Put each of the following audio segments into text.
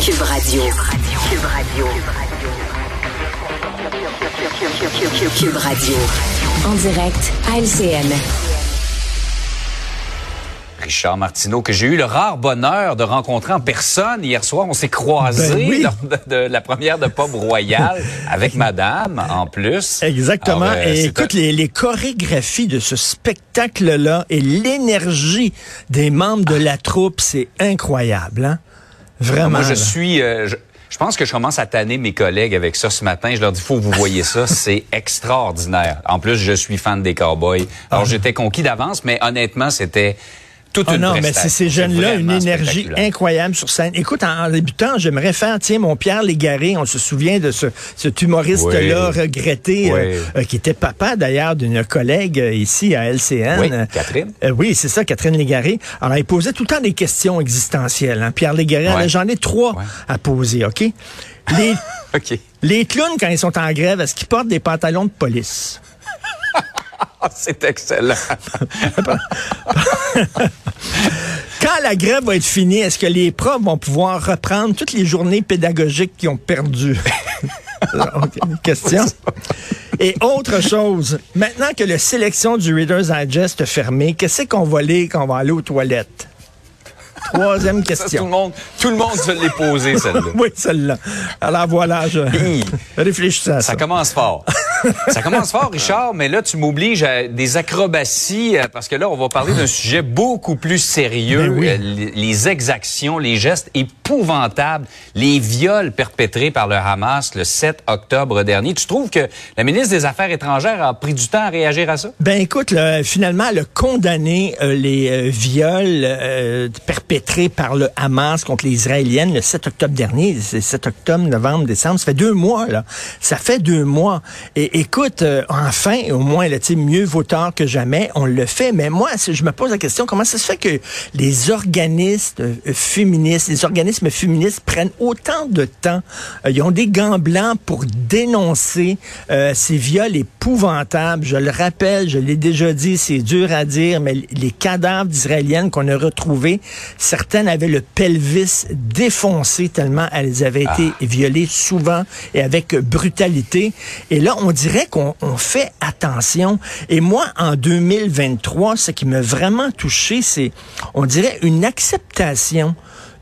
Cube Radio. Cube Radio. Cube Radio. En direct à LCN. Richard Martineau, que j'ai eu le rare bonheur de rencontrer en personne hier soir. On s'est croisés Ben oui. lors de, de la première de Pop Royal avec madame, en plus. Exactement. Alors, euh, et écoute, les, les chorégraphies de ce spectacle-là et l'énergie des membres de la troupe, c'est incroyable. Hein? Vraiment. Moi, je là. suis... euh, je, je pense que je commence à tanner mes collègues avec ça ce matin. Je leur dis, faut que vous voyez ça, c'est extraordinaire. En plus, je suis fan des Cowboys. Alors, j'étais conquis d'avance, mais honnêtement, c'était toute une non, mais c'est ces jeunes-là, une énergie incroyable sur scène. Écoute, en, en débutant, j'aimerais faire, tiens, mon Pierre Légaré, on se souvient de ce, cet humoriste-là Oui. regretté, Oui. euh, euh, qui était papa d'ailleurs d'une collègue euh, ici à LCN. Oui, Catherine. Oui, c'est ça, Catherine Légaré. Alors, il posait tout le temps des questions existentielles. Hein. Pierre Légaré, Ouais. J'en ai trois Ouais. à poser, OK? Les, clowns, quand ils sont en grève, est-ce qu'ils portent des pantalons de police? C'est excellent. Quand la grève va être finie, est-ce que les profs vont pouvoir reprendre toutes les journées pédagogiques qu'ils ont perdues? Question. Et autre chose, maintenant que la sélection du Reader's Digest est fermée, qu'est-ce qu'on va lire quand on va aller aux toilettes? Troisième Ça, tout le question. monde, tout le monde se l'est posé, celle-là. Oui, celle-là. Alors voilà, je Hi. réfléchissez à ça. Ça commence fort. Ça commence fort, Richard, mais là, tu m'obliges à des acrobaties, euh, parce que là, on va parler d'un sujet beaucoup plus sérieux. Ben oui. Euh, les, exactions, les gestes épouvantables, les viols perpétrés par le Hamas le 7 octobre dernier. Tu trouves que la ministre des Affaires étrangères a pris du temps à réagir à ça? Ben écoute, là, finalement, elle a condamné euh, les euh, viols euh, perpétrés par le Hamas contre les Israéliennes le 7 octobre dernier. C'est 7 octobre, novembre, décembre. Ça fait deux mois, là. Ça fait deux mois. Et écoute, euh, enfin, au moins, là, mieux vaut tard que jamais, on le fait. Mais moi, je me pose la question, comment ça se fait que les organismes euh, féministes, les organismes féministes prennent autant de temps? Euh, ils ont des gants blancs pour dénoncer euh, ces viols épouvantables? Je le rappelle, je l'ai déjà dit, c'est dur à dire, mais les cadavres d'Israéliennes qu'on a retrouvés, certaines avaient le pelvis défoncé tellement elles avaient été violées souvent et avec brutalité. Et là, on dirait qu'on on fait attention. Et moi, en 2023, ce qui m'a vraiment touché, c'est, on dirait, une acceptation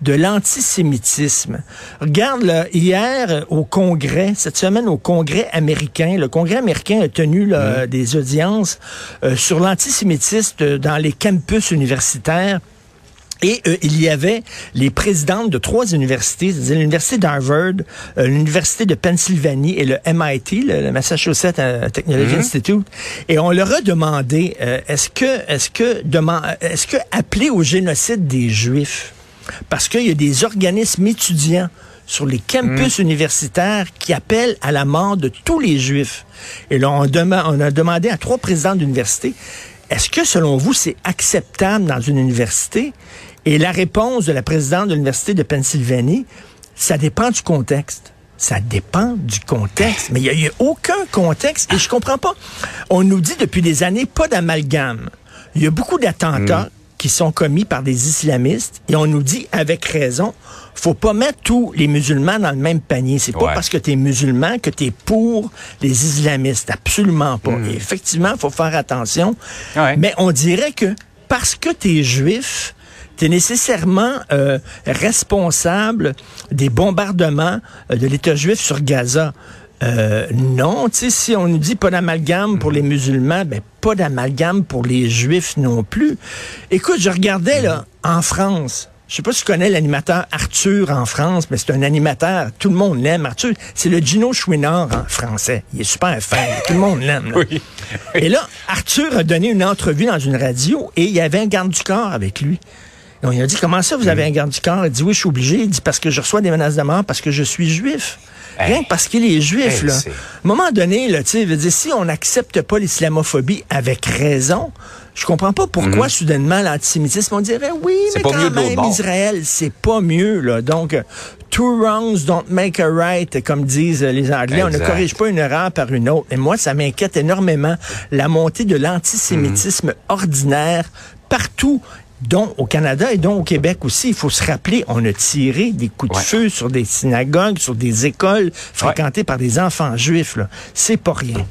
de l'antisémitisme. Regarde, là, hier au Congrès, cette semaine au Congrès américain, le Congrès américain a tenu là, des audiences euh, sur l'antisémitisme dans les campus universitaires. Et euh, il y avait les présidentes de trois universités, c'est-à-dire l'université d'Harvard, euh, l'université de Pennsylvanie et le MIT, le, le Massachusetts euh, Technology Institute. Et on leur a demandé euh, est-ce que est-ce que deman- est-ce que appeler au génocide des Juifs, parce qu'il y a des organismes étudiants sur les campus universitaires qui appellent à la mort de tous les Juifs. Et là, on, dema- on a demandé à trois présidents d'université est-ce que, selon vous, c'est acceptable dans une université? Et la réponse de la présidente de l'Université de Pennsylvanie, ça dépend du contexte. Ça dépend du contexte. Mais il n'y a, eu aucun contexte. Et je comprends pas. On nous dit depuis des années, pas d'amalgame. Il y a beaucoup d'attentats qui sont commis par des islamistes et on nous dit avec raison, faut pas mettre tous les musulmans dans le même panier. C'est pas Ouais. parce que tu es musulman que tu es pour les islamistes. Absolument pas. Et effectivement, il faut faire attention. Ouais. Mais on dirait que parce que tu es juif, tu es nécessairement euh, responsable des bombardements euh, de l'État juif sur Gaza. Euh, non, tu sais, si on nous dit pas d'amalgame pour les musulmans, ben pas d'amalgame pour les juifs non plus. Écoute, je regardais là en France. Je sais pas si tu connais l'animateur Arthur en France, mais c'est un animateur, tout le monde l'aime. Arthur, c'est le Gino Chouinard en français. Il est super fin, tout le monde l'aime. Oui. Et là, Arthur a donné une entrevue dans une radio et il y avait un garde du corps avec lui. Lui a dit, comment ça, vous avez un garde du corps? Il dit, oui, je suis obligé. Il dit, parce que je reçois des menaces de mort, parce que je suis juif. Rien que parce qu'il est juif, Hey, là. c'est- À un moment donné, là, tu sais, veut dire, si on n'accepte pas l'islamophobie avec raison, je comprends pas pourquoi, soudainement, l'antisémitisme, on dirait, oui, Mhm. Mais quand mieux même. Israël, c'est pas mieux, là. Donc, two wrongs don't make a right, comme disent les Anglais. On ne corrige pas une erreur par une autre. Et moi, ça m'inquiète énormément, la montée de l'antisémitisme Mhm. ordinaire partout dont au Canada et dont au Québec aussi. Il faut se rappeler, on a tiré des coups de Ouais. feu sur des synagogues, sur des écoles fréquentées par des enfants juifs. C'est pas rien.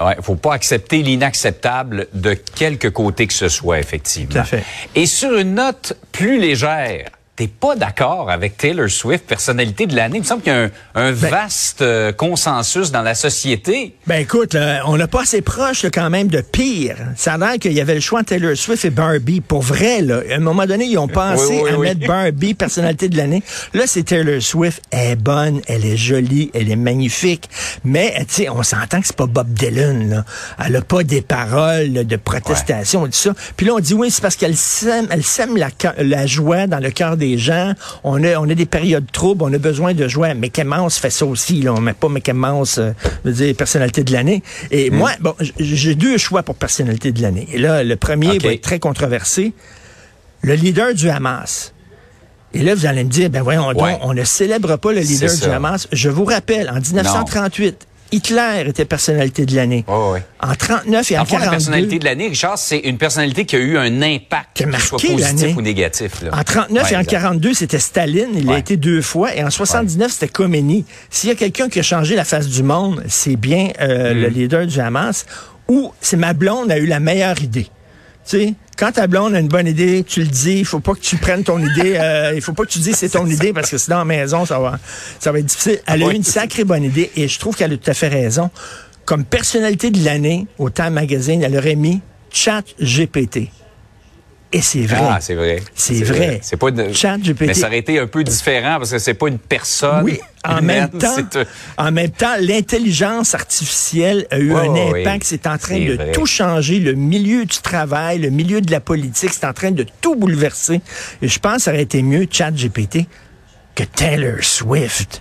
Ouais, faut pas accepter l'inacceptable de quelque côté que ce soit, effectivement. Tout à fait. Et sur une note plus légère, t'es pas d'accord avec Taylor Swift, personnalité de l'année? Il me semble qu'il y a un, un vaste euh, consensus dans la société. Ben écoute, là, on n'a pas assez proche là, quand même de pire. Ça a l'air qu'il y avait le choix entre Taylor Swift et Barbie. Pour vrai, là, à un moment donné, ils ont pensé Oui, oui, à oui. mettre Barbie personnalité de l'année. Là, c'est Taylor Swift. Elle est bonne, elle est jolie, elle est magnifique. Mais, tu sais, on s'entend que c'est pas Bob Dylan. Là. Elle a pas des paroles de protestation tout ça. Puis là, on dit oui, c'est parce qu'elle sème, elle sème la, la joie dans le cœur des gens. On a, on a des périodes troubles, on a besoin de joie. Mickey Mouse fait ça aussi. Là. On met pas Mickey Mouse, euh, je veux dire, personnalité de l'année. Et moi, bon, j'ai deux choix pour personnalité de l'année. Et là, le premier va être très controversé. Le leader du Hamas. Et là, vous allez me dire, ben voyons donc, on ne célèbre pas le leader du. Hamas. Je vous rappelle, en 1938, Hitler était personnalité de l'année. Ouais. En 39 et en En fond, la 42. personnalité de l'année, Richard, c'est une personnalité qui a eu un impact, Qui a qu'il soit positif ou négatif. là. En 39 Ouais, et en exact. 42, c'était Staline. Il a Ouais. été deux fois. Et en 79, c'était Khomeini. S'il y a quelqu'un qui a changé la face du monde, c'est bien euh, Mm. le leader du Hamas. Ou c'est ma blonde a eu la meilleure idée. Tu sais, quand ta blonde a une bonne idée, tu le dis. Il faut pas que tu prennes ton idée. euh, il faut pas que tu dises c'est ton idée parce que sinon, à la maison, ça va, ça va être difficile. Elle a eu une sacrée bonne idée et je trouve qu'elle a tout à fait raison. Comme personnalité de l'année, au Time Magazine, elle aurait mis Chat GPT. Et c'est vrai. Ah, c'est vrai. C'est vrai. C'est pas une... Chat GPT. Mais ça aurait été un peu différent parce que c'est pas une personne. Oui, en humaine, même temps, en même temps, l'intelligence artificielle a eu un impact. oui. C'est en train de vrai. tout changer. Le milieu du travail, le milieu de la politique, c'est en train de tout bouleverser. Et je pense que ça aurait été mieux, Chat GPT, que Taylor Swift.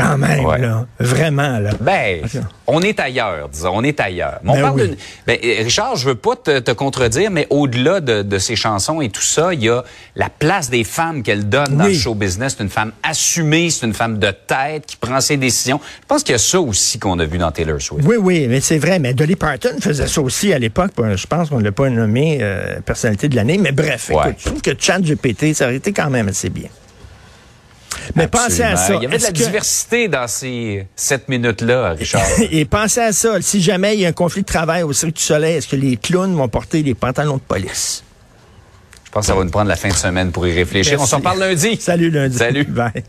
Quand même, Ouais. là. Vraiment, là. Ben, on est ailleurs, disons, on est ailleurs. Mais on Ben parle oui. d'une- ben, Richard, je veux pas te, te contredire, mais au-delà de, de ces chansons et tout ça, il y a la place des femmes qu'elle donne dans le show business. C'est une femme assumée, c'est une femme de tête qui prend ses décisions. Je pense qu'il y a ça aussi qu'on a vu dans Taylor Swift. Oui, oui, mais c'est vrai. Mais Dolly Parton faisait ça aussi à l'époque. Bon, Je pense qu'on ne l'a pas nommé euh, personnalité de l'année. Mais bref, Ouais. écoute, je trouve que Chat GPT, ça aurait été quand même assez bien. Mais pensez à ça. Il y avait de la que- diversité dans ces sept minutes-là, Richard. Et pensez à ça. Si jamais il y a un conflit de travail au Cirque du Soleil, est-ce que les clowns vont porter des pantalons de police? Je pense que ça va nous prendre la fin de semaine pour y réfléchir. On s'en parle lundi. Salut lundi. Salut. Bye.